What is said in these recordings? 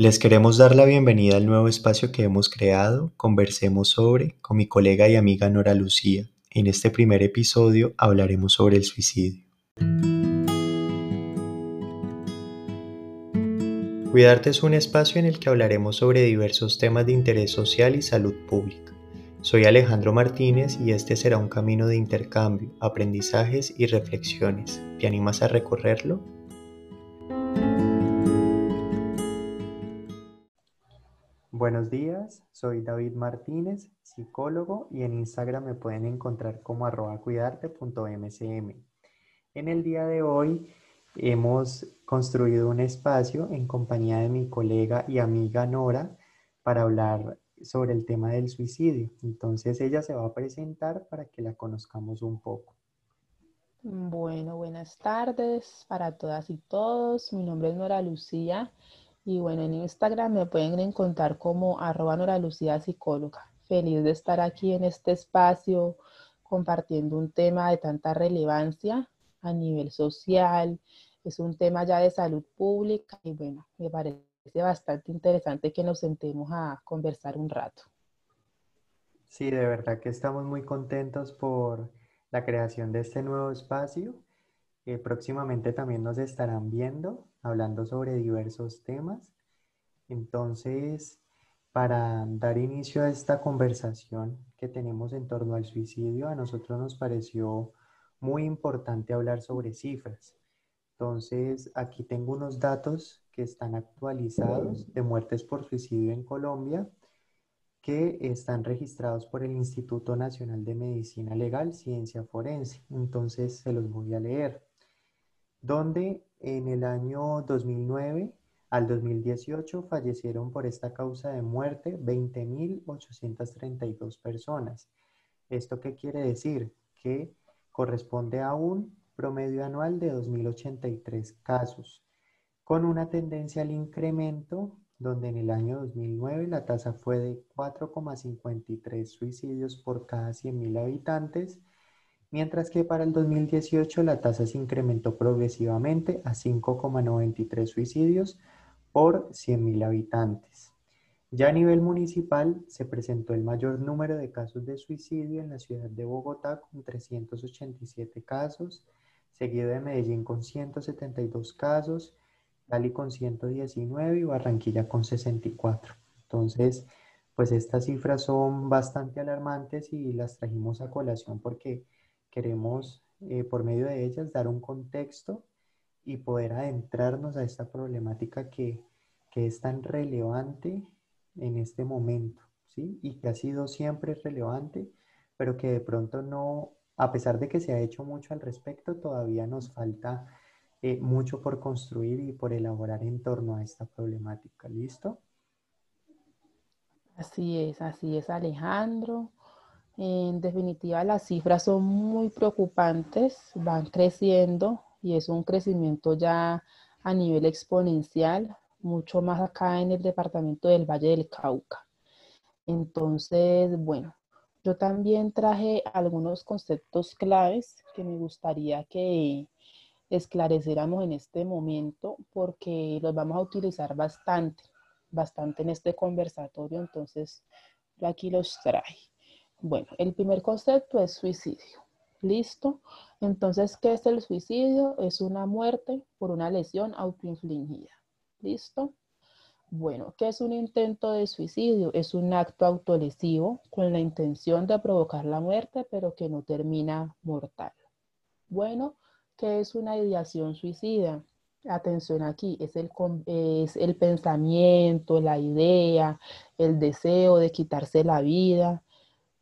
Les queremos dar la bienvenida al nuevo espacio que hemos creado, Conversemos sobre, con mi colega y amiga Nora Lucía. En este primer episodio hablaremos sobre el suicidio. Cuidarte es un espacio en el que hablaremos sobre diversos temas de interés social y salud pública. Soy Alejandro Martínez y este será un camino de intercambio, aprendizajes y reflexiones. ¿Te animas a recorrerlo? Buenos días, soy David Martínez, psicólogo y en Instagram me pueden encontrar como arroba cuidarte.mcm. En el día de hoy hemos construido un espacio en compañía de mi colega y amiga Nora para hablar sobre el tema del suicidio. Entonces ella se va a presentar para que la conozcamos un poco. Bueno, buenas tardes para todas y todos. Mi nombre es Nora Lucía y bueno, en Instagram me pueden encontrar como arroba Nora Lucía Psicóloga. Feliz de estar aquí en este espacio compartiendo un tema de tanta relevancia a nivel social. Es un tema ya de salud pública y bueno, me parece bastante interesante que nos sentemos a conversar un rato. Sí, de verdad que estamos muy contentos por la creación de este nuevo espacio. Eh, próximamente también nos estarán viendo hablando sobre diversos temas. Entonces, para dar inicio a esta conversación que tenemos en torno al suicidio, a nosotros nos pareció muy importante hablar sobre cifras. Entonces, aquí tengo unos datos que están actualizados de muertes por suicidio en Colombia que están registrados por el Instituto Nacional de Medicina Legal, Ciencia Forense. Entonces, se los voy a leer. Donde en el año 2009 al 2018 fallecieron por esta causa de muerte 20.832 personas. ¿Esto qué quiere decir? Que corresponde a un promedio anual de 2.083 casos, con una tendencia al incremento donde en el año 2009 la tasa fue de 4,53 suicidios por cada 100.000 habitantes mientras que para el 2018 la tasa se incrementó progresivamente a 5,93 suicidios por 100.000 habitantes. Ya a nivel municipal se presentó el mayor número de casos de suicidio en la ciudad de Bogotá con 387 casos, seguido de Medellín con 172 casos, Cali con 119 y Barranquilla con 64. Entonces, pues estas cifras son bastante alarmantes y las trajimos a colación porque Queremos, eh, por medio de ellas, dar un contexto y poder adentrarnos a esta problemática que, es tan relevante en este momento, ¿sí? Y que ha sido siempre relevante, pero que de pronto no, a pesar de que se ha hecho mucho al respecto, todavía nos falta eh, mucho por construir y por elaborar en torno a esta problemática. ¿Listo? Así es, así es, Alejandro. En definitiva, las cifras son muy preocupantes, van creciendo y es un crecimiento ya a nivel exponencial, mucho más acá en el departamento del Valle del Cauca. Entonces, bueno, yo también traje algunos conceptos claves que me gustaría que esclareciéramos en este momento porque los vamos a utilizar bastante, bastante en este conversatorio, entonces yo aquí los traje. Bueno, el primer concepto es suicidio. ¿Listo? Entonces, ¿qué es el suicidio? Es una muerte por una lesión autoinfligida. ¿Listo? Bueno, ¿qué es un intento de suicidio? Es un acto autolesivo con la intención de provocar la muerte, pero que no termina mortal. Bueno, ¿qué es una ideación suicida? Atención aquí, es el, es el pensamiento, la idea, el deseo de quitarse la vida,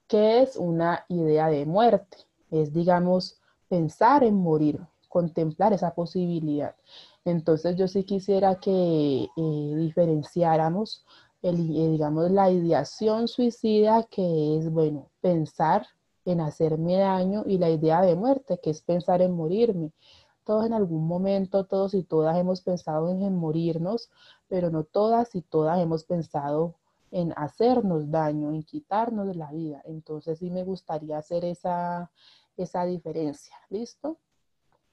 ¿Qué es una idea de muerte? Es, digamos, pensar en morir, contemplar esa posibilidad. Entonces yo sí quisiera que eh, diferenciáramos, el, eh, digamos, la ideación suicida, que es, bueno, pensar en hacerme daño, y la idea de muerte, que es pensar en morirme. Todos en algún momento, todos y todas hemos pensado en, en morirnos, pero no todas y todas hemos pensado en hacernos daño, en quitarnos la vida. Entonces sí me gustaría hacer esa, esa diferencia. ¿Listo?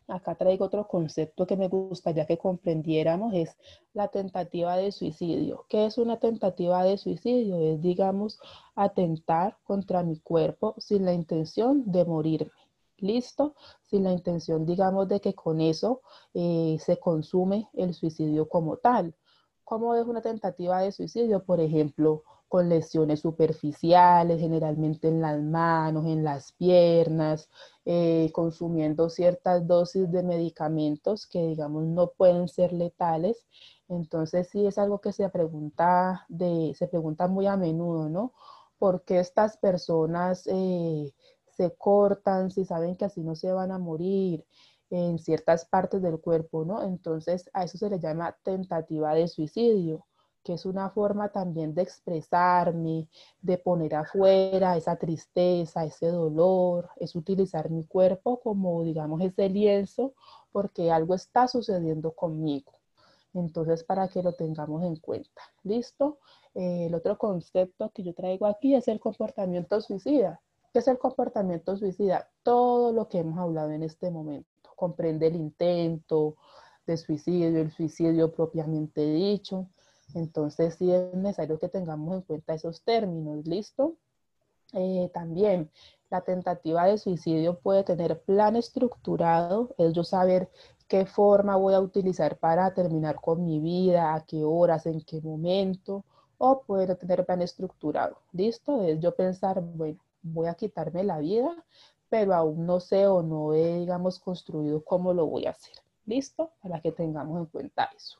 acá traigo otro concepto que me gustaría que comprendiéramos, es la tentativa de suicidio. ¿Qué es una tentativa de suicidio? Es, digamos, atentar contra mi cuerpo sin la intención de morirme. ¿Listo? Sin la intención, digamos, de que con eso eh, se consume el suicidio como tal. ¿Cómo es una tentativa de suicidio? Por ejemplo, con lesiones superficiales, generalmente en las manos, en las piernas, eh, consumiendo ciertas dosis de medicamentos que, digamos, no pueden ser letales. Entonces, sí es algo que se pregunta, de, se pregunta muy a menudo, ¿no? ¿Por qué estas personas eh, se cortan si saben que así no se van a morir? En ciertas partes del cuerpo, ¿no? Entonces a eso se le llama tentativa de suicidio que es una forma también de expresarme, de poner afuera esa tristeza, ese dolor, es utilizar mi cuerpo como, digamos, ese lienzo, porque algo está sucediendo conmigo. Entonces, para que lo tengamos en cuenta. ¿Listo? Eh, el otro concepto que yo traigo aquí es el comportamiento suicida. ¿Qué es el comportamiento suicida? Todo lo que hemos hablado en este momento. Comprende el intento de suicidio, el suicidio propiamente dicho, entonces sí es necesario que tengamos en cuenta esos términos, ¿listo? Eh, también la tentativa de suicidio puede tener plan estructurado, es yo saber qué forma voy a utilizar para terminar con mi vida, a qué horas, en qué momento, o puede tener plan estructurado, ¿listo? Es yo pensar, bueno, voy a quitarme la vida, pero aún no sé o no he, digamos, construido cómo lo voy a hacer, ¿listo? Para que tengamos en cuenta eso.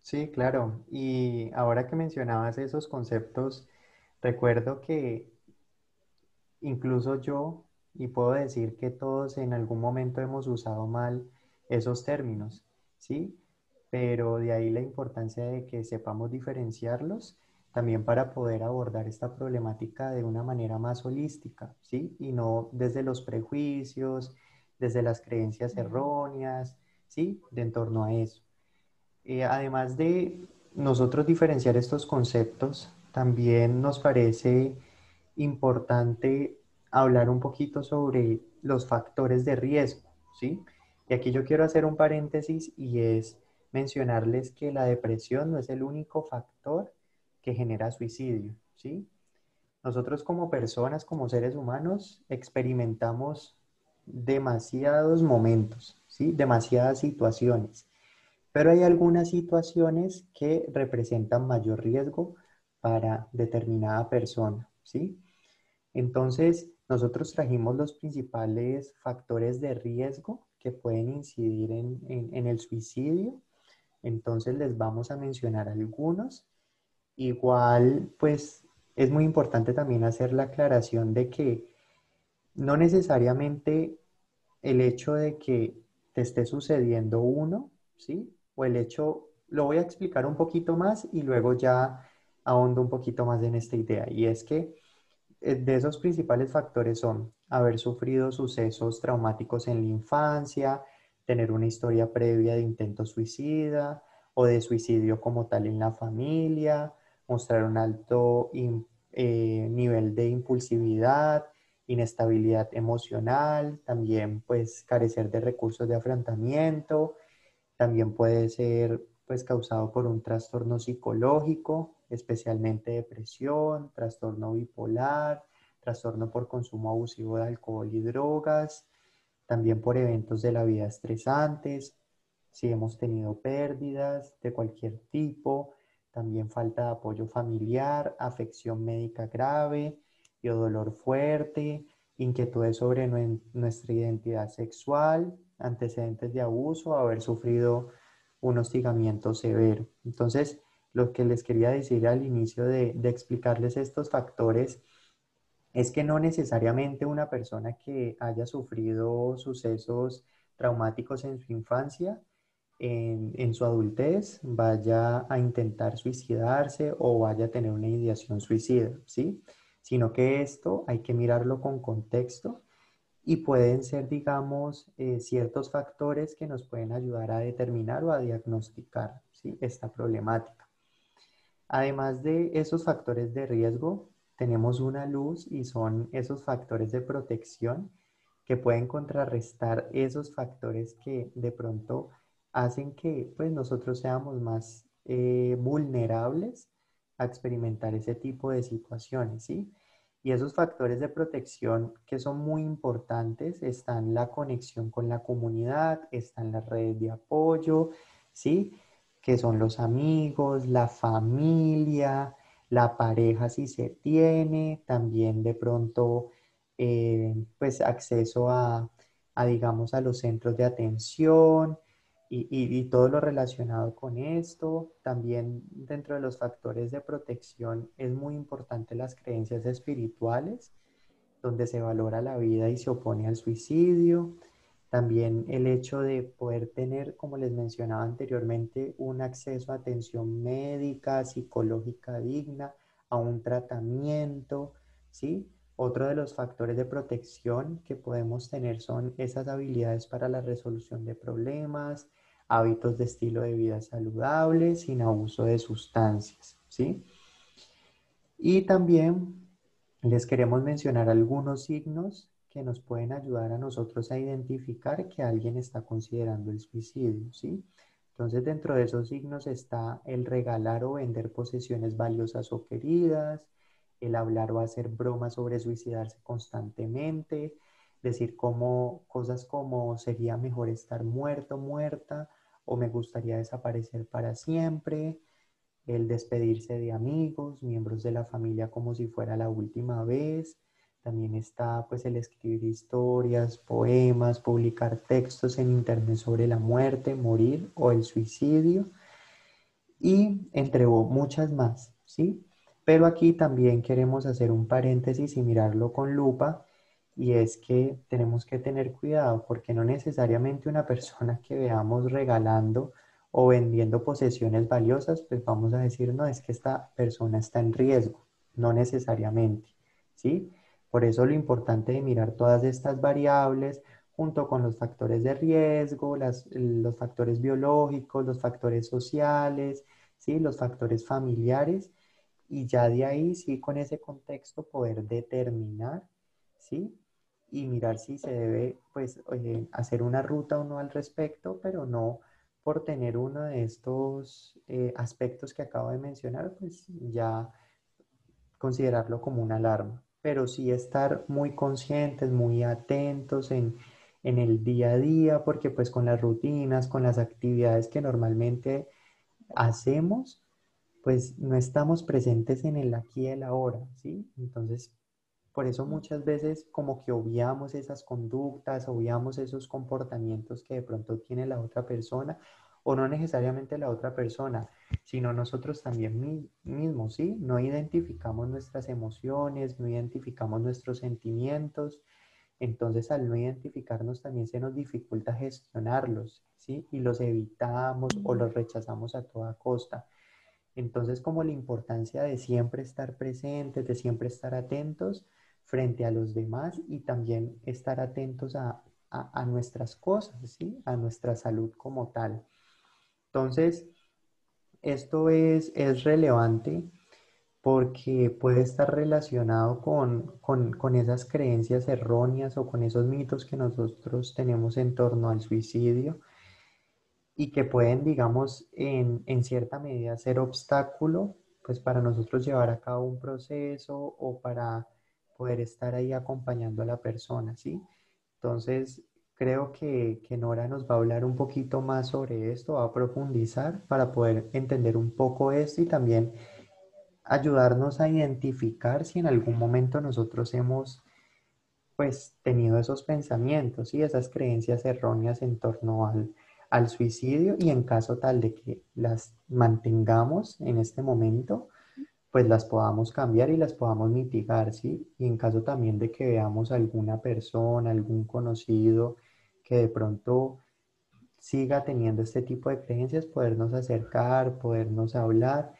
Sí, claro. Y ahora que mencionabas esos conceptos, recuerdo que incluso yo, y puedo decir que todos en algún momento hemos usado mal esos términos, ¿sí? Pero de ahí la importancia de que sepamos diferenciarlos también para poder abordar esta problemática de una manera más holística, ¿sí? Y no desde los prejuicios, desde las creencias erróneas, ¿sí? De en torno a eso. Eh, además de nosotros diferenciar estos conceptos, también nos parece importante hablar un poquito sobre los factores de riesgo, ¿sí? Y aquí yo quiero hacer un paréntesis y es mencionarles que la depresión no es el único factor que genera suicidio, ¿sí? Nosotros como personas, como seres humanos, experimentamos demasiados momentos, ¿sí? Demasiadas situaciones pero hay algunas situaciones que representan mayor riesgo para determinada persona, ¿sí? Entonces, nosotros trajimos los principales factores de riesgo que pueden incidir en, el suicidio. Entonces, les vamos a mencionar algunos. Igual, pues, es muy importante también hacer la aclaración de que no necesariamente el hecho de que te esté sucediendo uno, ¿sí? o el hecho, lo voy a explicar un poquito más y luego ya ahondo un poquito más en esta idea. Y es que eh, de esos principales factores son haber sufrido sucesos traumáticos en la infancia, tener una historia previa de intento suicida o de suicidio como tal en la familia, mostrar un alto eh, nivel de impulsividad, inestabilidad emocional, también pues carecer de recursos de afrontamiento, también puede ser pues causado por un trastorno psicológico, especialmente depresión, trastorno bipolar, trastorno por consumo abusivo de alcohol y drogas, también por eventos de la vida estresantes, si hemos tenido pérdidas de cualquier tipo, también falta de apoyo familiar, afección médica grave y dolor fuerte, inquietudes sobre nuestra identidad sexual, antecedentes de abuso, haber sufrido un hostigamiento severo. Entonces, lo que les quería decir al inicio de, explicarles estos factores es que no necesariamente una persona que haya sufrido sucesos traumáticos en su infancia, en, en, su adultez, vaya a intentar suicidarse o vaya a tener una ideación suicida, ¿sí? Sino que esto hay que mirarlo con contexto y pueden ser, digamos, eh, ciertos factores que nos pueden ayudar a determinar o a diagnosticar esta problemática. Además de esos factores de riesgo, tenemos una luz y son esos factores de protección que pueden contrarrestar esos factores que de pronto hacen que pues nosotros seamos más eh, vulnerables a experimentar ese tipo de situaciones, ¿sí? Y esos factores de protección que son muy importantes están la conexión con la comunidad, están las redes de apoyo, ¿sí? Que son los amigos, la familia, la pareja si se tiene, también de pronto eh, pues acceso a, digamos, a los centros de atención y, y, todo lo relacionado con esto. También dentro de los factores de protección es muy importante las creencias espirituales, donde se valora la vida y se opone al suicidio. También el hecho de poder tener, como les mencionaba anteriormente, un acceso a atención médica, psicológica digna, a un tratamiento, ¿sí? Otro de los factores de protección que podemos tener son esas habilidades para la resolución de problemas, hábitos de estilo de vida saludable, sin abuso de sustancias, ¿sí? Y también les queremos mencionar algunos signos que nos pueden ayudar a nosotros a identificar que alguien está considerando el suicidio, ¿sí? Entonces, dentro de esos signos está el regalar o vender posesiones valiosas o queridas, el hablar o hacer bromas sobre suicidarse constantemente, decir como cosas como sería mejor estar muerto, muerta, o me gustaría desaparecer para siempre, el despedirse de amigos, miembros de la familia como si fuera la última vez. También está pues el escribir historias, poemas, publicar textos en internet sobre la muerte, morir o el suicidio y entre muchas más, ¿sí? Pero aquí también queremos hacer un paréntesis y mirarlo con lupa y es que tenemos que tener cuidado porque no necesariamente una persona que veamos regalando o vendiendo posesiones valiosas, pues vamos a decir, no, es que esta persona está en riesgo, no necesariamente, ¿sí? Por eso lo importante de mirar todas estas variables junto con los factores de riesgo, los factores biológicos, los factores sociales, ¿sí? los factores familiares y ya de ahí sí con ese contexto poder determinar, ¿sí? Y mirar si se debe pues hacer una ruta o no al respecto, pero no por tener uno de estos eh, aspectos que acabo de mencionar, pues ya considerarlo como una alarma, pero sí estar muy conscientes, muy atentos en, en el día a día, porque pues con las rutinas, con las actividades que normalmente hacemos, pues no estamos presentes en el aquí y el ahora, ¿sí? Entonces, por eso muchas veces como que obviamos esas conductas, obviamos esos comportamientos que de pronto tiene la otra persona, o no necesariamente la otra persona, sino nosotros también mismos, ¿sí? No identificamos nuestras emociones, no identificamos nuestros sentimientos, entonces al no identificarnos también se nos dificulta gestionarlos, ¿sí? Y los evitamos o los rechazamos a toda costa. Entonces, como la importancia de siempre estar presentes, de siempre estar atentos frente a los demás y también estar atentos a, nuestras cosas, ¿sí? a nuestra salud como tal. Entonces, esto es, es relevante porque puede estar relacionado con, con, esas creencias erróneas o con esos mitos que nosotros tenemos en torno al suicidio y que pueden, digamos, en, en, cierta medida ser obstáculo, pues para nosotros llevar a cabo un proceso o para poder estar ahí acompañando a la persona, ¿sí? Entonces, creo que, que Nora nos va a hablar un poquito más sobre esto, va a profundizar para poder entender un poco esto y también ayudarnos a identificar si en algún momento nosotros hemos pues tenido esos pensamientos y esas creencias erróneas en torno al, al suicidio y en caso tal de que las mantengamos en este momento, pues las podamos cambiar y las podamos mitigar, ¿sí? Y en caso también de que veamos alguna persona, algún conocido que de pronto siga teniendo este tipo de creencias, podernos acercar, podernos hablar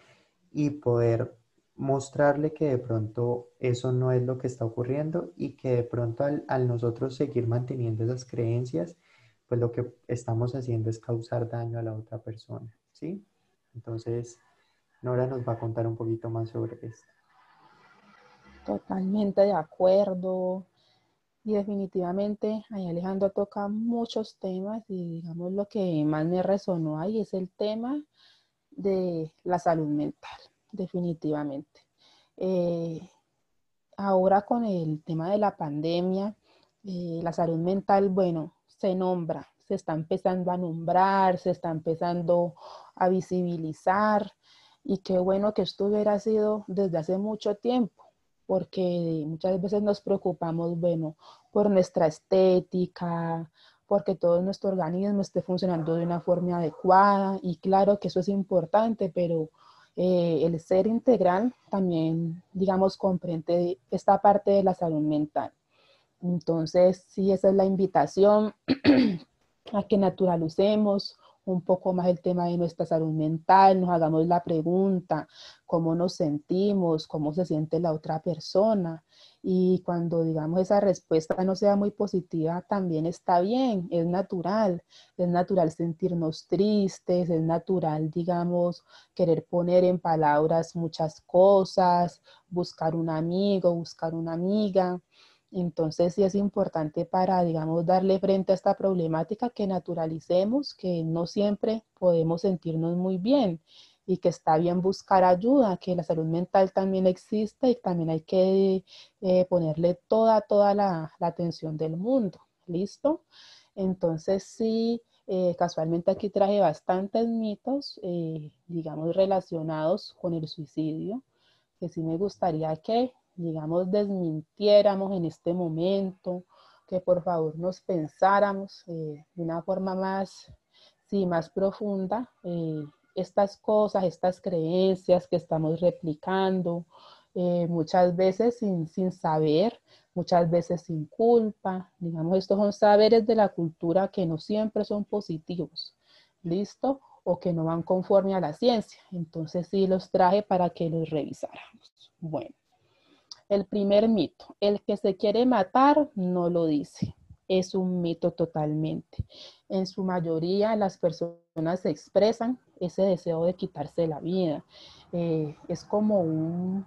y poder mostrarle que de pronto eso no es lo que está ocurriendo y que de pronto al, al nosotros seguir manteniendo esas creencias, pues lo que estamos haciendo es causar daño a la otra persona, ¿sí? Entonces, Nora nos va a contar un poquito más sobre esto. Totalmente de acuerdo. Y definitivamente ahí Alejandro toca muchos temas y digamos lo que más me resonó ahí es el tema de la salud mental, definitivamente. Eh, ahora con el tema de la pandemia, eh, la salud mental, bueno, se nombra, se está empezando a nombrar, se está empezando a visibilizar y qué bueno que esto hubiera sido desde hace mucho tiempo, porque muchas veces nos preocupamos, bueno, por nuestra estética, porque todo nuestro organismo esté funcionando de una forma adecuada y claro que eso es importante, pero eh, el ser integral también, digamos, comprende esta parte de la salud mental. Entonces, sí, esa es la invitación a que naturalicemos un poco más el tema de nuestra salud mental, nos hagamos la pregunta, cómo nos sentimos, cómo se siente la otra persona. Y cuando, digamos, esa respuesta no sea muy positiva, también está bien, es natural. Es natural sentirnos tristes, es natural, digamos, querer poner en palabras muchas cosas, buscar un amigo, buscar una amiga. Entonces sí es importante para, digamos, darle frente a esta problemática que naturalicemos, que no siempre podemos sentirnos muy bien y que está bien buscar ayuda, que la salud mental también existe y también hay que eh, ponerle toda, toda la, atención del mundo. ¿Listo? Entonces sí, eh, casualmente aquí traje bastantes mitos, eh, digamos, relacionados con el suicidio, que sí me gustaría que digamos, desmintiéramos en este momento, que por favor nos pensáramos eh, de una forma más, sí, más profunda eh, estas cosas, estas creencias que estamos replicando, eh, muchas veces sin, sin saber, muchas veces sin culpa. Digamos, estos son saberes de la cultura que no siempre son positivos. ¿Listo? O que no van conforme a la ciencia. Entonces sí los traje para que los revisáramos. Bueno. El primer mito, el que se quiere matar no lo dice. Es un mito totalmente. En su mayoría las personas expresan ese deseo de quitarse la vida. Eh, es como un,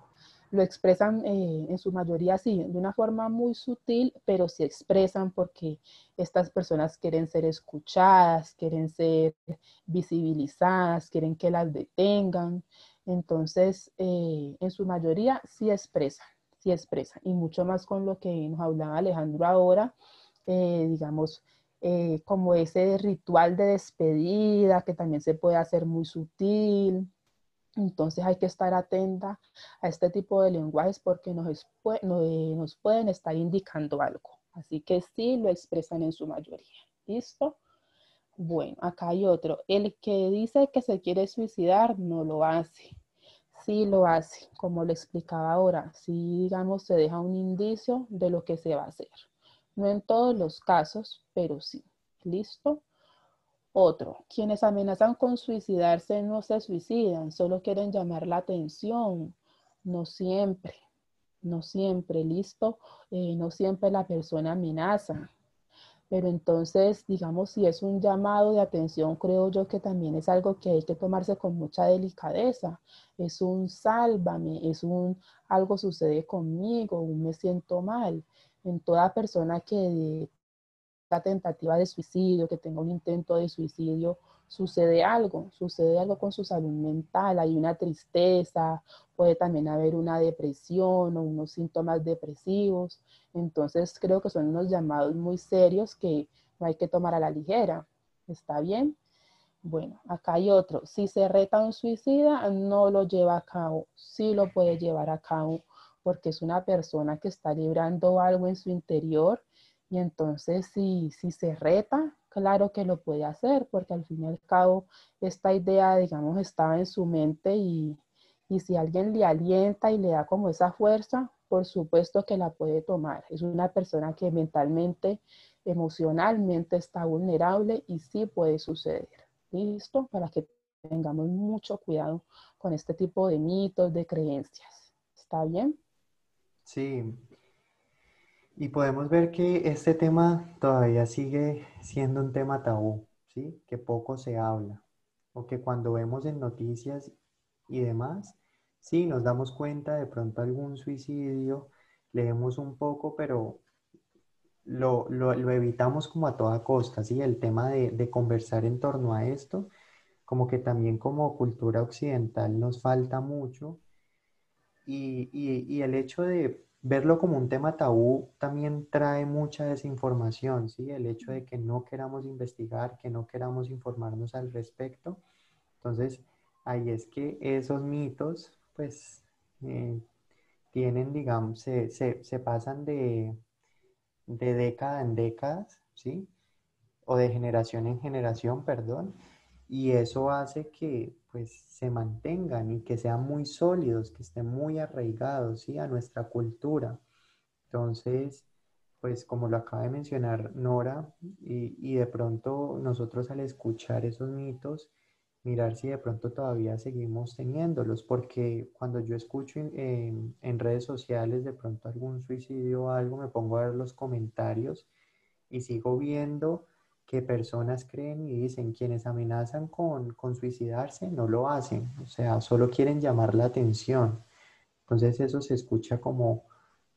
lo expresan eh, en su mayoría así, de una forma muy sutil, pero se expresan porque estas personas quieren ser escuchadas, quieren ser visibilizadas, quieren que las detengan. Entonces, eh, en su mayoría sí expresan sí expresa. Y mucho más con lo que nos hablaba Alejandro ahora, eh, digamos, eh, como ese ritual de despedida que también se puede hacer muy sutil. Entonces hay que estar atenta a este tipo de lenguajes porque nos, nos pueden estar indicando algo. Así que sí lo expresan en su mayoría. ¿Listo? Bueno, acá hay otro. El que dice que se quiere suicidar no lo hace sí lo hace, como le explicaba ahora, sí, digamos, se deja un indicio de lo que se va a hacer. No en todos los casos, pero sí. ¿Listo? Otro, quienes amenazan con suicidarse no se suicidan, solo quieren llamar la atención. No siempre, no siempre, ¿listo? Eh, no siempre la persona amenaza. Pero entonces, digamos, si es un llamado de atención, creo yo que también es algo que hay que tomarse con mucha delicadeza. Es un sálvame, es un algo sucede conmigo, un me siento mal. En toda persona que tentativa de suicidio, que tenga un intento de suicidio, sucede algo, sucede algo con su salud mental, hay una tristeza, puede también haber una depresión o unos síntomas depresivos. Entonces creo que son unos llamados muy serios que no hay que tomar a la ligera. ¿Está bien? Bueno, acá hay otro. Si se reta un suicida, no lo lleva a cabo. Sí lo puede llevar a cabo porque es una persona que está librando algo en su interior y entonces si, si se reta, claro que lo puede hacer, porque al fin y al cabo esta idea, digamos, estaba en su mente y, y si alguien le alienta y le da como esa fuerza, por supuesto que la puede tomar. Es una persona que mentalmente, emocionalmente está vulnerable y sí puede suceder. ¿Listo? Para que tengamos mucho cuidado con este tipo de mitos, de creencias. ¿Está bien? Sí, y podemos ver que este tema todavía sigue siendo un tema tabú, ¿sí? Que poco se habla. O que cuando vemos en noticias y demás, sí, nos damos cuenta de pronto algún suicidio, leemos un poco, pero lo, lo, lo, evitamos como a toda costa, ¿sí? El tema de, de, conversar en torno a esto, como que también como cultura occidental nos falta mucho y, y, y el hecho de verlo como un tema tabú también trae mucha desinformación, ¿sí? El hecho de que no queramos investigar, que no queramos informarnos al respecto. Entonces, ahí es que esos mitos, pues, eh, tienen, digamos, se, se, se pasan de, de década en décadas, ¿sí? O de generación en generación, perdón. Y eso hace que pues se mantengan y que sean muy sólidos, que estén muy arraigados, ¿sí? A nuestra cultura. Entonces, pues como lo acaba de mencionar Nora, y, de pronto nosotros al escuchar esos mitos, mirar si de pronto todavía seguimos teniéndolos, porque cuando yo escucho en, redes sociales de pronto algún suicidio o algo, me pongo a ver los comentarios y sigo viendo que personas creen y dicen quienes amenazan con, con suicidarse no lo hacen, o sea, solo quieren llamar la atención. Entonces eso se escucha como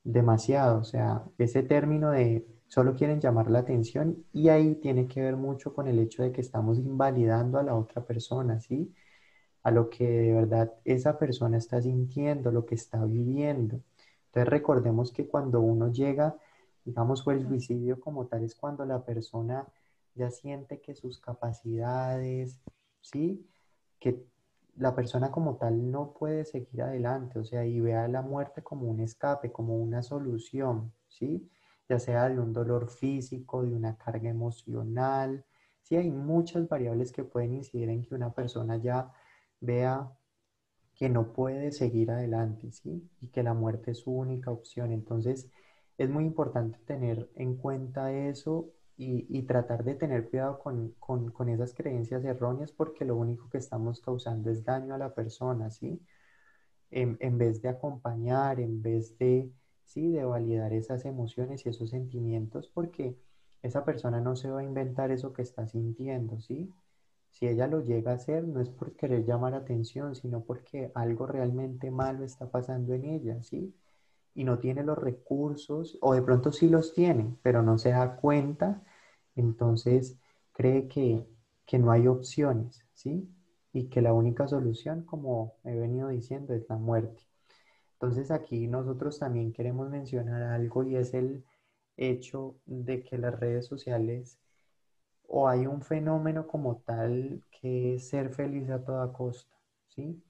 demasiado, o sea, ese término de solo quieren llamar la atención y ahí tiene que ver mucho con el hecho de que estamos invalidando a la otra persona, ¿sí? A lo que de verdad esa persona está sintiendo, lo que está viviendo. Entonces recordemos que cuando uno llega, digamos, o el suicidio como tal es cuando la persona ya siente que sus capacidades, ¿sí? Que la persona como tal no puede seguir adelante, o sea, y vea la muerte como un escape, como una solución, ¿sí? ya sea de un dolor físico, de una carga emocional. Sí, hay muchas variables que pueden incidir en que una persona ya vea que no puede seguir adelante, ¿sí? Y que la muerte es su única opción. Entonces, es muy importante tener en cuenta eso y, tratar de tener cuidado con, con, con, esas creencias erróneas porque lo único que estamos causando es daño a la persona, ¿sí? En, en vez de acompañar, en vez de ¿sí? De validar esas emociones y esos sentimientos porque esa persona no se va a inventar eso que está sintiendo, ¿sí? Si ella lo llega a hacer, no es por querer llamar atención, sino porque algo realmente malo está pasando en ella, ¿sí? Y no tiene los recursos, o de pronto sí los tiene, pero no se da cuenta, entonces cree que, que no hay opciones, ¿sí? Y que la única solución, como he venido diciendo, es la muerte. Entonces aquí nosotros también queremos mencionar algo y es el hecho de que las redes sociales o hay un fenómeno como tal que es ser feliz a toda costa, ¿sí?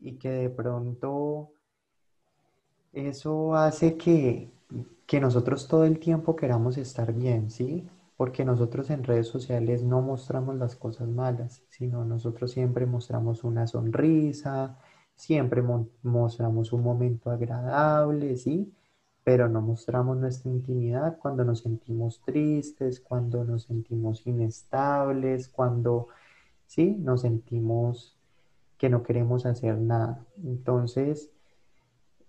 Y que de pronto eso hace que, que nosotros todo el tiempo queramos estar bien, ¿sí? Porque nosotros en redes sociales no mostramos las cosas malas, sino nosotros siempre mostramos una sonrisa, Siempre mostramos un momento agradable, ¿sí? Pero no mostramos nuestra intimidad cuando nos sentimos tristes, cuando nos sentimos inestables, cuando, ¿sí? Nos sentimos que no queremos hacer nada. Entonces,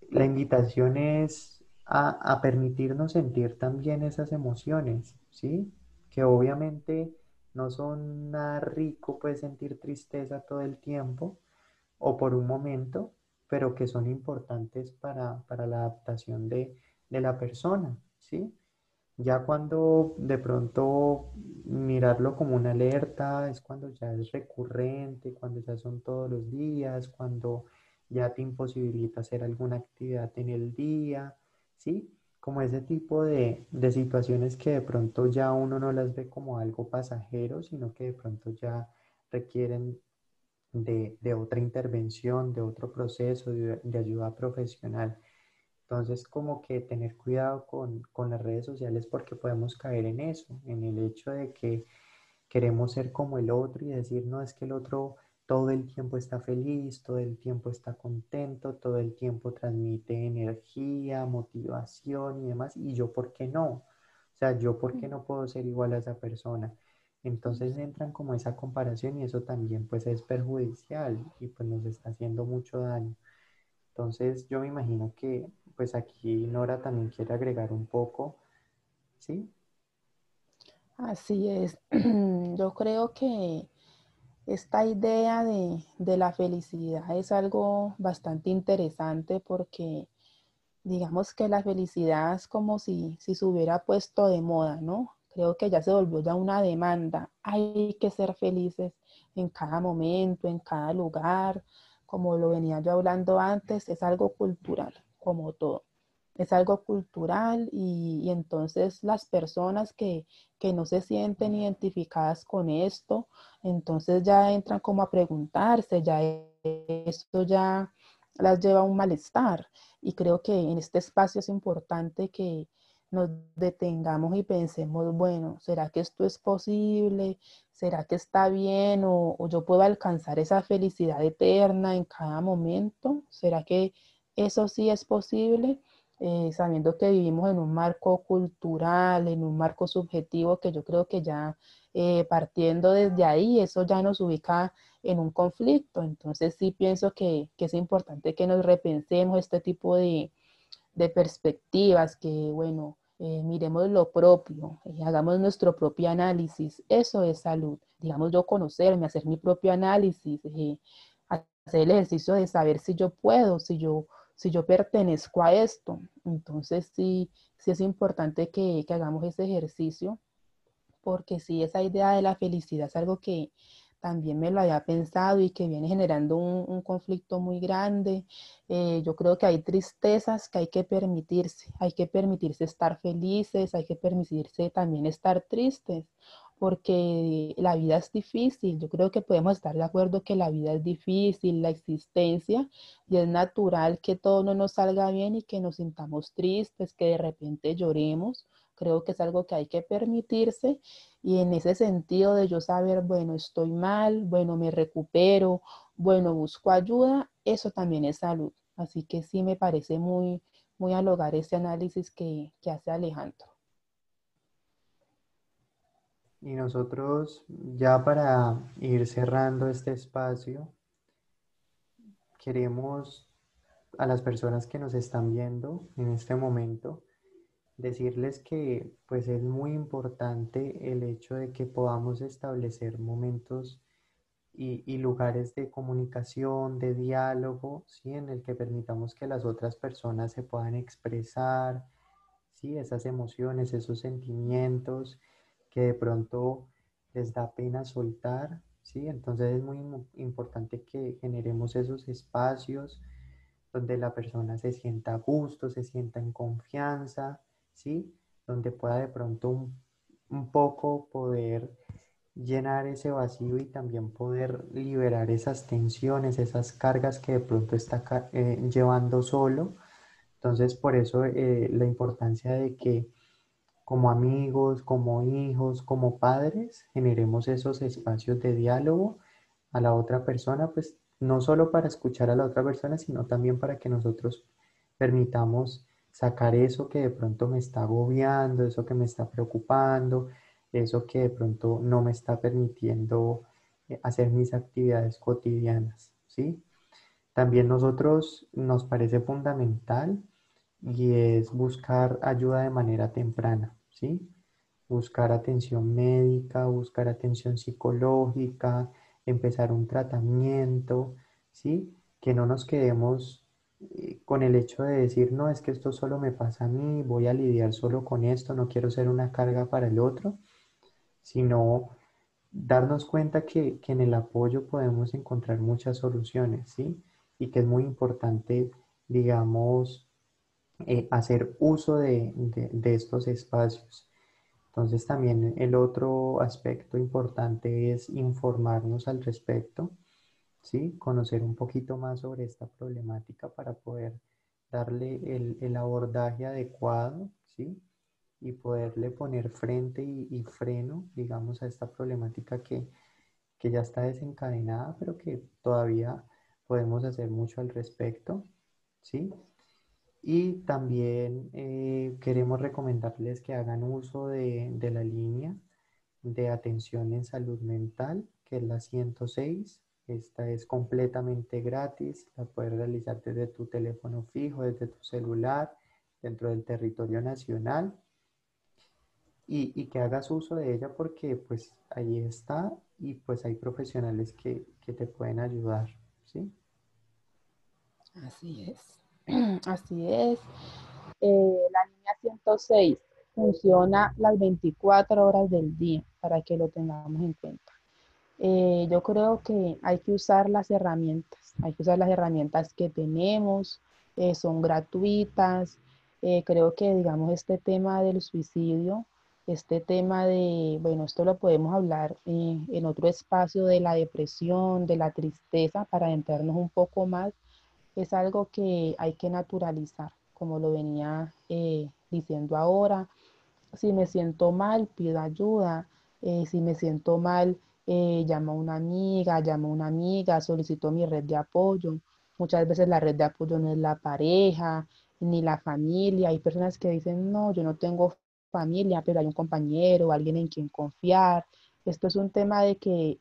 la invitación es a, permitirnos sentir también esas emociones, ¿sí? Que obviamente no son nada rico, pues sentir tristeza todo el tiempo, o por un momento, pero que son importantes para, la adaptación de, la persona, ¿sí? Ya cuando de pronto mirarlo como una alerta es cuando ya es recurrente, cuando ya son todos los días, cuando ya te imposibilita hacer alguna actividad en el día, ¿sí? Como ese tipo de, de situaciones que de pronto ya uno no las ve como algo pasajero, sino que de pronto ya requieren de, otra intervención, de otro proceso, de, ayuda profesional. Entonces, como que tener cuidado con, con, las redes sociales porque podemos caer en eso, en el hecho de que queremos ser como el otro y decir, no, es que el otro todo el tiempo está feliz, todo el tiempo está contento, todo el tiempo transmite energía, motivación y demás, y yo, ¿por qué no? O sea, yo, ¿por qué no puedo ser igual a esa persona? Entonces entran como esa comparación y eso también pues es perjudicial y pues nos está haciendo mucho daño. Entonces yo me imagino que pues aquí Nora también quiere agregar un poco, ¿sí? Así es. Yo creo que esta idea de, de la felicidad es algo bastante interesante porque digamos que la felicidad es como si, si se hubiera puesto de moda, ¿no? Creo que ya se volvió ya una demanda. Hay que ser felices en cada momento, en cada lugar. Como lo venía yo hablando antes, es algo cultural, como todo. Es algo cultural y, entonces las personas que, que no se sienten identificadas con esto, entonces ya entran como a preguntarse, ya esto ya las lleva a un malestar. Y creo que en este espacio es importante que nos detengamos y pensemos, bueno, ¿será que esto es posible? ¿Será que está bien? ¿O, yo puedo alcanzar esa felicidad eterna en cada momento? ¿Será que eso sí es posible? Eh, sabiendo que vivimos en un marco cultural, en un marco subjetivo, que yo creo que ya eh, partiendo desde ahí, eso ya nos ubica en un conflicto. Entonces sí pienso que, es importante que nos repensemos este tipo de, perspectivas, que bueno, eh, miremos lo propio, eh, hagamos nuestro propio análisis. Eso es salud. Digamos, yo conocerme, hacer mi propio análisis, eh, hacer el ejercicio de saber si yo puedo, si yo, si yo pertenezco a esto. Entonces sí, sí es importante que, hagamos ese ejercicio, porque sí, esa idea de la felicidad es algo que, también me lo había pensado y que viene generando un, conflicto muy grande. Eh, yo creo que hay tristezas que hay que permitirse, hay que permitirse estar felices, hay que permitirse también estar tristes, porque la vida es difícil. Yo creo que podemos estar de acuerdo que la vida es difícil, la existencia, y es natural que todo no nos salga bien y que nos sintamos tristes, que de repente lloremos Creo que es algo que hay que permitirse y en ese sentido de yo saber, bueno, estoy mal, bueno, me recupero, bueno, busco ayuda, eso también es salud. Así que sí me parece muy, muy al hogar ese análisis que, que hace Alejandro. Y nosotros, ya para ir cerrando este espacio, queremos a las personas que nos están viendo en este momento decirles que pues es muy importante el hecho de que podamos establecer momentos y, lugares de comunicación, de diálogo, ¿sí? en el que permitamos que las otras personas se puedan expresar, ¿sí? esas emociones, esos sentimientos que de pronto les da pena soltar, ¿sí? entonces es muy importante que generemos esos espacios donde la persona se sienta a gusto, se sienta en confianza, ¿sí? Donde pueda de pronto un, poco poder llenar ese vacío y también poder liberar esas tensiones, esas cargas que de pronto está eh, llevando solo. Entonces, por eso eh, la importancia de que como amigos, como hijos, como padres, generemos esos espacios de diálogo a la otra persona, pues no solo para escuchar a la otra persona, sino también para que nosotros permitamos sacar eso que de pronto me está agobiando, eso que me está preocupando, eso que de pronto no me está permitiendo eh, hacer mis actividades cotidianas, ¿sí? También nosotros nos parece fundamental y es buscar ayuda de manera temprana, ¿sí? Buscar atención médica, buscar atención psicológica, empezar un tratamiento, ¿sí? Que no nos quedemos eh, con el hecho de decir, no, es que esto solo me pasa a mí, voy a lidiar solo con esto, no quiero ser una carga para el otro, sino darnos cuenta que, en el apoyo podemos encontrar muchas soluciones, ¿sí? Y que es muy importante, digamos, eh, hacer uso de, de estos espacios. Entonces también el otro aspecto importante es informarnos al respecto ¿sí? Conocer un poquito más sobre esta problemática para poder darle el, abordaje adecuado, ¿sí? Y poderle poner frente y, freno, digamos, a esta problemática que, ya está desencadenada, pero que todavía podemos hacer mucho al respecto, ¿sí? Y también eh, queremos recomendarles que hagan uso de, de, la línea de atención en salud mental, que es la 106, esta es completamente gratis, la puedes realizar desde tu teléfono fijo, desde tu celular, dentro del territorio nacional y, que hagas uso de ella porque pues ahí está y pues hay profesionales que, te pueden ayudar, ¿sí? Así es. Así es. Eh, la línea 106 funciona las 24 horas del día para que lo tengamos en cuenta. Eh, yo creo que hay que usar las herramientas, hay que usar las herramientas que tenemos, eh, son gratuitas. creo que, digamos, este tema del suicidio, este tema de, bueno, esto lo podemos hablar en otro espacio de la depresión, de la tristeza, para entrarnos un poco más, es algo que hay que naturalizar, como lo venía eh, diciendo ahora. Si me siento mal, pido ayuda. Eh, si me siento mal, eh, llamo a una amiga, llamo a una amiga, solicito mi red de apoyo. Muchas veces la red de apoyo no es la pareja ni la familia. Hay personas que dicen, no, yo no tengo familia, pero hay un compañero, alguien en quien confiar. Esto es un tema de que,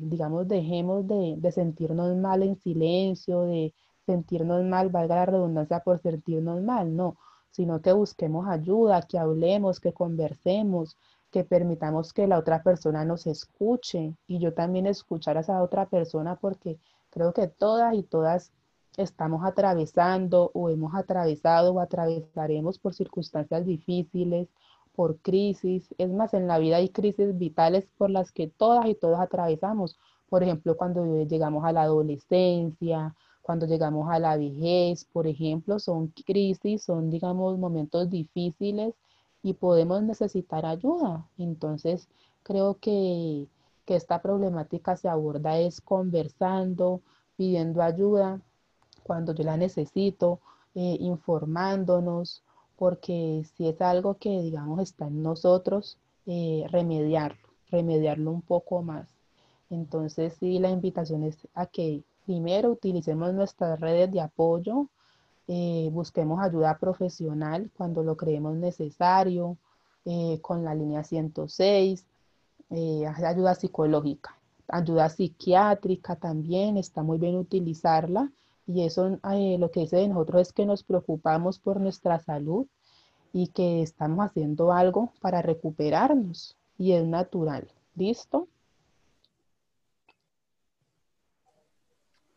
digamos, dejemos de, de sentirnos mal en silencio, de, sentirnos mal, valga la redundancia por sentirnos mal, no, sino que busquemos ayuda, que hablemos, que conversemos, que permitamos que la otra persona nos escuche y yo también escuchar a esa otra persona porque creo que todas y todas estamos atravesando o hemos atravesado o atravesaremos por circunstancias difíciles, por crisis. Es más, en la vida hay crisis vitales por las que todas y todos atravesamos. Por ejemplo, cuando llegamos a la adolescencia, cuando llegamos a la vejez, por ejemplo, son crisis, son, digamos, momentos difíciles y podemos necesitar ayuda. Entonces, creo que, esta problemática se aborda es conversando, pidiendo ayuda cuando yo la necesito, eh, informándonos, porque si es algo que, digamos, está en nosotros, eh, remediarlo, remediarlo un poco más. Entonces, sí, la invitación es a que Primero, utilicemos nuestras redes de apoyo, eh, busquemos ayuda profesional cuando lo creemos necesario, eh, con la línea 106, eh, ayuda psicológica, ayuda psiquiátrica también, está muy bien utilizarla. Y eso lo que dice de nosotros es que nos preocupamos por nuestra salud y que estamos haciendo algo para recuperarnos y es natural. ¿Listo?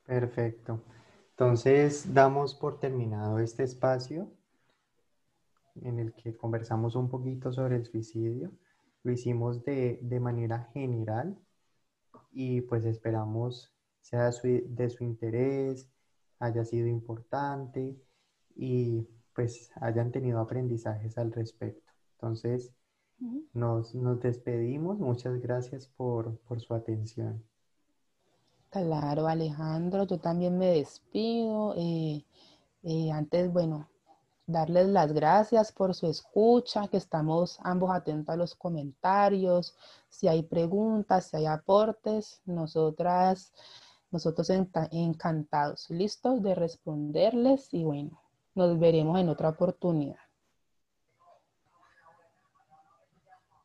Perfecto. Entonces, damos por terminado este espacio en el que conversamos un poquito sobre el suicidio. Lo hicimos de, manera general y pues esperamos sea de su interés, haya sido importante y pues hayan tenido aprendizajes al respecto. Entonces, nos, despedimos. Muchas gracias por su atención. Claro, Alejandro, yo también me despido. Eh, eh, antes, bueno, darles las gracias por su escucha, que estamos ambos atentos a los comentarios. Si hay preguntas, si hay aportes, nosotras, nosotros encantados, listos de responderles y bueno, nos veremos en otra oportunidad.